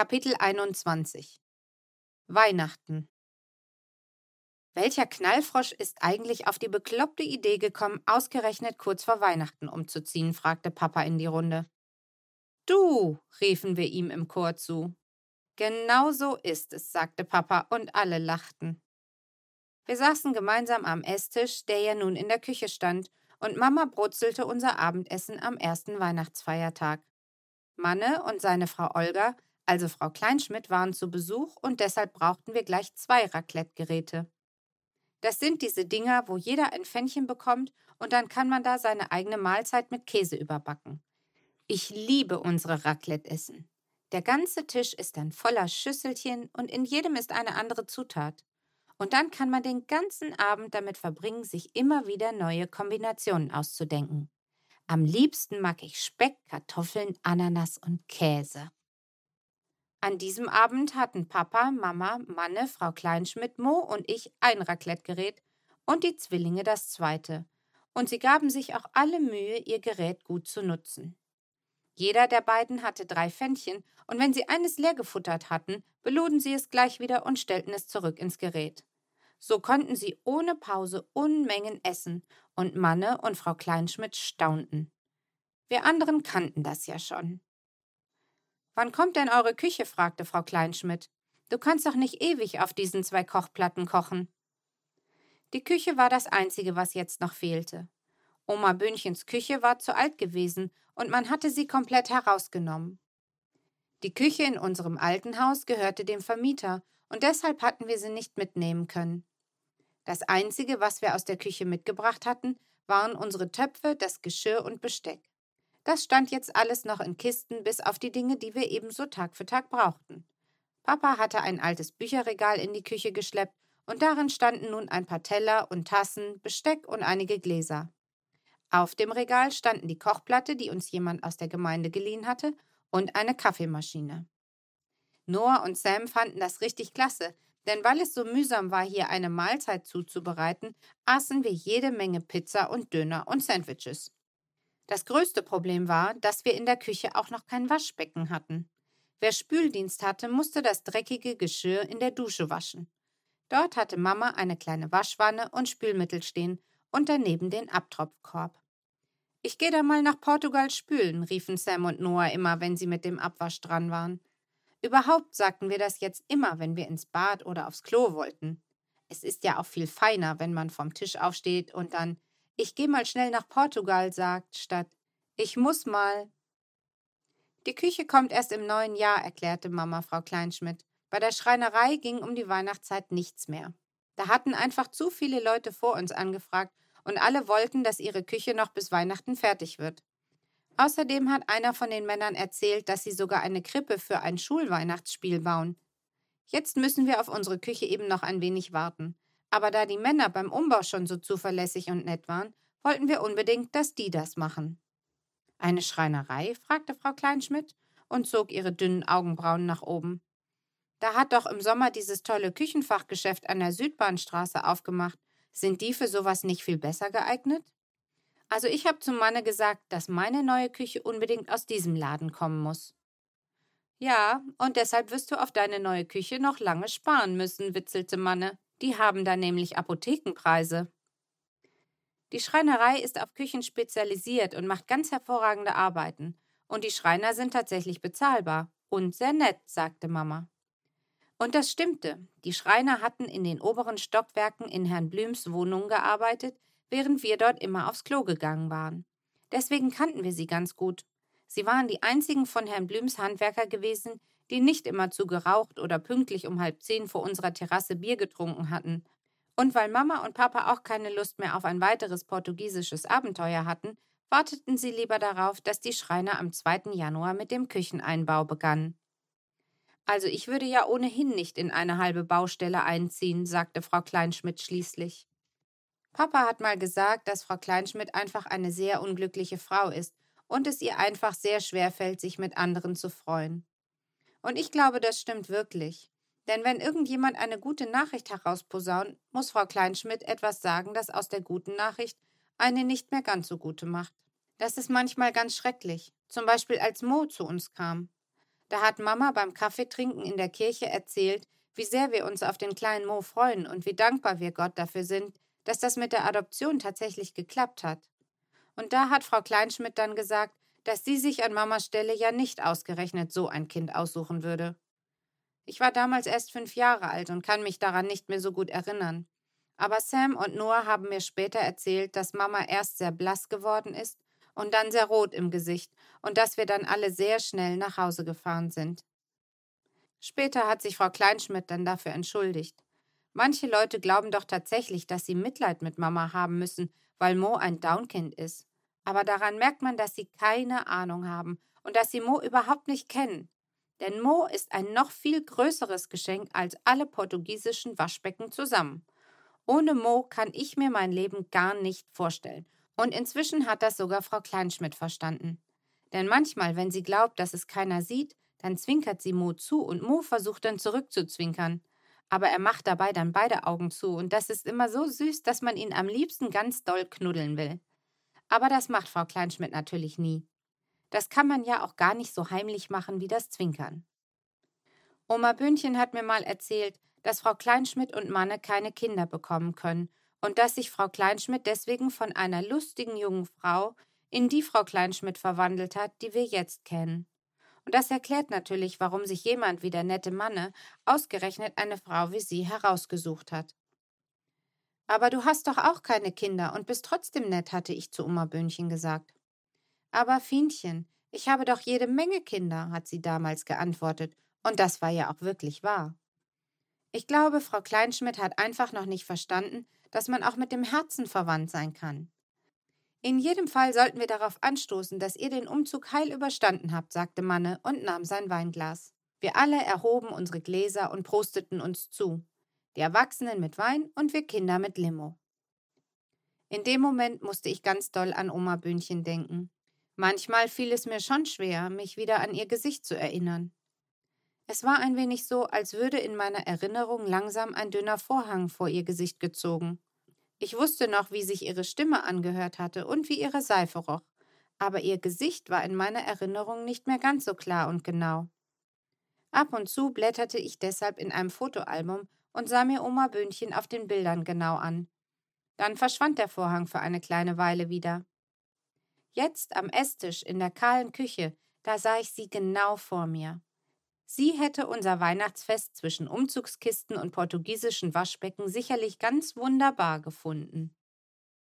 Kapitel 21 Weihnachten Welcher Knallfrosch ist eigentlich auf die bekloppte Idee gekommen, ausgerechnet kurz vor Weihnachten umzuziehen? fragte Papa in die Runde. Du, riefen wir ihm im Chor zu. Genau so ist es, sagte Papa, und alle lachten. Wir saßen gemeinsam am Esstisch, der ja nun in der Küche stand, und Mama brutzelte unser Abendessen am ersten Weihnachtsfeiertag. Manne und seine Frau Olga, also Frau Kleinschmidt, waren zu Besuch und deshalb brauchten wir gleich zwei Raclette-Geräte. Das sind diese Dinger, wo jeder ein Pfännchen bekommt und dann kann man da seine eigene Mahlzeit mit Käse überbacken. Ich liebe unsere Raclette-Essen. Der ganze Tisch ist dann voller Schüsselchen und in jedem ist eine andere Zutat. Und dann kann man den ganzen Abend damit verbringen, sich immer wieder neue Kombinationen auszudenken. Am liebsten mag ich Speck, Kartoffeln, Ananas und Käse. An diesem Abend hatten Papa, Mama, Manne, Frau Kleinschmidt, Mo und ich ein Raclette-Gerät und die Zwillinge das zweite. Und sie gaben sich auch alle Mühe, ihr Gerät gut zu nutzen. Jeder der beiden hatte drei Pfännchen, und wenn sie eines leer gefuttert hatten, beluden sie es gleich wieder und stellten es zurück ins Gerät. So konnten sie ohne Pause Unmengen essen, und Manne und Frau Kleinschmidt staunten. Wir anderen kannten das ja schon. Wann kommt denn eure Küche? fragte Frau Kleinschmidt. Du kannst doch nicht ewig auf diesen zwei Kochplatten kochen. Die Küche war das Einzige, was jetzt noch fehlte. Oma Böhnchens Küche war zu alt gewesen und man hatte sie komplett herausgenommen. Die Küche in unserem alten Haus gehörte dem Vermieter und deshalb hatten wir sie nicht mitnehmen können. Das Einzige, was wir aus der Küche mitgebracht hatten, waren unsere Töpfe, das Geschirr und Besteck. Das stand jetzt alles noch in Kisten, bis auf die Dinge, die wir ebenso Tag für Tag brauchten. Papa hatte ein altes Bücherregal in die Küche geschleppt und darin standen nun ein paar Teller und Tassen, Besteck und einige Gläser. Auf dem Regal standen die Kochplatte, die uns jemand aus der Gemeinde geliehen hatte, und eine Kaffeemaschine. Noah und Sam fanden das richtig klasse, denn weil es so mühsam war, hier eine Mahlzeit zuzubereiten, aßen wir jede Menge Pizza und Döner und Sandwiches. Das größte Problem war, dass wir in der Küche auch noch kein Waschbecken hatten. Wer Spüldienst hatte, musste das dreckige Geschirr in der Dusche waschen. Dort hatte Mama eine kleine Waschwanne und Spülmittel stehen und daneben den Abtropfkorb. Ich gehe da mal nach Portugal spülen, riefen Sam und Noah immer, wenn sie mit dem Abwasch dran waren. Überhaupt sagten wir das jetzt immer, wenn wir ins Bad oder aufs Klo wollten. Es ist ja auch viel feiner, wenn man vom Tisch aufsteht und dann Ich gehe mal schnell nach Portugal sagt, statt Ich muss mal. Die Küche kommt erst im neuen Jahr, erklärte Mama Frau Kleinschmidt. Bei der Schreinerei ging um die Weihnachtszeit nichts mehr. Da hatten einfach zu viele Leute vor uns angefragt und alle wollten, dass ihre Küche noch bis Weihnachten fertig wird. Außerdem hat einer von den Männern erzählt, dass sie sogar eine Krippe für ein Schulweihnachtsspiel bauen. Jetzt müssen wir auf unsere Küche eben noch ein wenig warten. Aber da die Männer beim Umbau schon so zuverlässig und nett waren, wollten wir unbedingt, dass die das machen. Eine Schreinerei? fragte Frau Kleinschmidt und zog ihre dünnen Augenbrauen nach oben. Da hat doch im Sommer dieses tolle Küchenfachgeschäft an der Südbahnstraße aufgemacht. Sind die für sowas nicht viel besser geeignet? Also ich habe zum Manne gesagt, dass meine neue Küche unbedingt aus diesem Laden kommen muss. Ja, und deshalb wirst du auf deine neue Küche noch lange sparen müssen, witzelte Manne. Die haben da nämlich Apothekenpreise. Die Schreinerei ist auf Küchen spezialisiert und macht ganz hervorragende Arbeiten. Und die Schreiner sind tatsächlich bezahlbar. Und sehr nett, sagte Mama. Und das stimmte. Die Schreiner hatten in den oberen Stockwerken in Herrn Blüms Wohnung gearbeitet, während wir dort immer aufs Klo gegangen waren. Deswegen kannten wir sie ganz gut. Sie waren die einzigen von Herrn Blüms Handwerker gewesen, die nicht immer zu geraucht oder pünktlich um halb zehn vor unserer Terrasse Bier getrunken hatten. Und weil Mama und Papa auch keine Lust mehr auf ein weiteres portugiesisches Abenteuer hatten, warteten sie lieber darauf, dass die Schreiner am 2. Januar mit dem Kücheneinbau begannen. Also ich würde ja ohnehin nicht in eine halbe Baustelle einziehen, sagte Frau Kleinschmidt schließlich. Papa hat mal gesagt, dass Frau Kleinschmidt einfach eine sehr unglückliche Frau ist und es ihr einfach sehr schwer fällt, sich mit anderen zu freuen. Und ich glaube, das stimmt wirklich. Denn wenn irgendjemand eine gute Nachricht herausposaunt, muss Frau Kleinschmidt etwas sagen, das aus der guten Nachricht eine nicht mehr ganz so gute macht. Das ist manchmal ganz schrecklich. Zum Beispiel als Mo zu uns kam. Da hat Mama beim Kaffeetrinken in der Kirche erzählt, wie sehr wir uns auf den kleinen Mo freuen und wie dankbar wir Gott dafür sind, dass das mit der Adoption tatsächlich geklappt hat. Und da hat Frau Kleinschmidt dann gesagt, dass sie sich an Mamas Stelle ja nicht ausgerechnet so ein Kind aussuchen würde. Ich war damals erst fünf Jahre alt und kann mich daran nicht mehr so gut erinnern. Aber Sam und Noah haben mir später erzählt, dass Mama erst sehr blass geworden ist und dann sehr rot im Gesicht und dass wir dann alle sehr schnell nach Hause gefahren sind. Später hat sich Frau Kleinschmidt dann dafür entschuldigt. Manche Leute glauben doch tatsächlich, dass sie Mitleid mit Mama haben müssen, weil Mo ein Downkind ist. Aber daran merkt man, dass sie keine Ahnung haben und dass sie Mo überhaupt nicht kennen. Denn Mo ist ein noch viel größeres Geschenk als alle portugiesischen Waschbecken zusammen. Ohne Mo kann ich mir mein Leben gar nicht vorstellen. Und inzwischen hat das sogar Frau Kleinschmidt verstanden. Denn manchmal, wenn sie glaubt, dass es keiner sieht, dann zwinkert sie Mo zu und Mo versucht dann zurückzuzwinkern. Aber er macht dabei dann beide Augen zu und das ist immer so süß, dass man ihn am liebsten ganz doll knuddeln will. Aber das macht Frau Kleinschmidt natürlich nie. Das kann man ja auch gar nicht so heimlich machen wie das Zwinkern. Oma Böhnchen hat mir mal erzählt, dass Frau Kleinschmidt und Manne keine Kinder bekommen können und dass sich Frau Kleinschmidt deswegen von einer lustigen jungen Frau in die Frau Kleinschmidt verwandelt hat, die wir jetzt kennen. Und das erklärt natürlich, warum sich jemand wie der nette Manne ausgerechnet eine Frau wie sie herausgesucht hat. Aber du hast doch auch keine Kinder und bist trotzdem nett, hatte ich zu Oma Böhnchen gesagt. Aber Fienchen, ich habe doch jede Menge Kinder, hat sie damals geantwortet, und das war ja auch wirklich wahr. Ich glaube, Frau Kleinschmidt hat einfach noch nicht verstanden, dass man auch mit dem Herzen verwandt sein kann. In jedem Fall sollten wir darauf anstoßen, dass ihr den Umzug heil überstanden habt, sagte Manne und nahm sein Weinglas. Wir alle erhoben unsere Gläser und prosteten uns zu die Erwachsenen mit Wein und wir Kinder mit Limo. In dem Moment musste ich ganz doll an Oma Böhnchen denken. Manchmal fiel es mir schon schwer, mich wieder an ihr Gesicht zu erinnern. Es war ein wenig so, als würde in meiner Erinnerung langsam ein dünner Vorhang vor ihr Gesicht gezogen. Ich wusste noch, wie sich ihre Stimme angehört hatte und wie ihre Seife roch, aber ihr Gesicht war in meiner Erinnerung nicht mehr ganz so klar und genau. Ab und zu blätterte ich deshalb in einem Fotoalbum und sah mir Oma Böhnchen auf den Bildern genau an. Dann verschwand der Vorhang für eine kleine Weile wieder. Jetzt am Esstisch in der kahlen Küche, da sah ich sie genau vor mir. Sie hätte unser Weihnachtsfest zwischen Umzugskisten und portugiesischen Waschbecken sicherlich ganz wunderbar gefunden.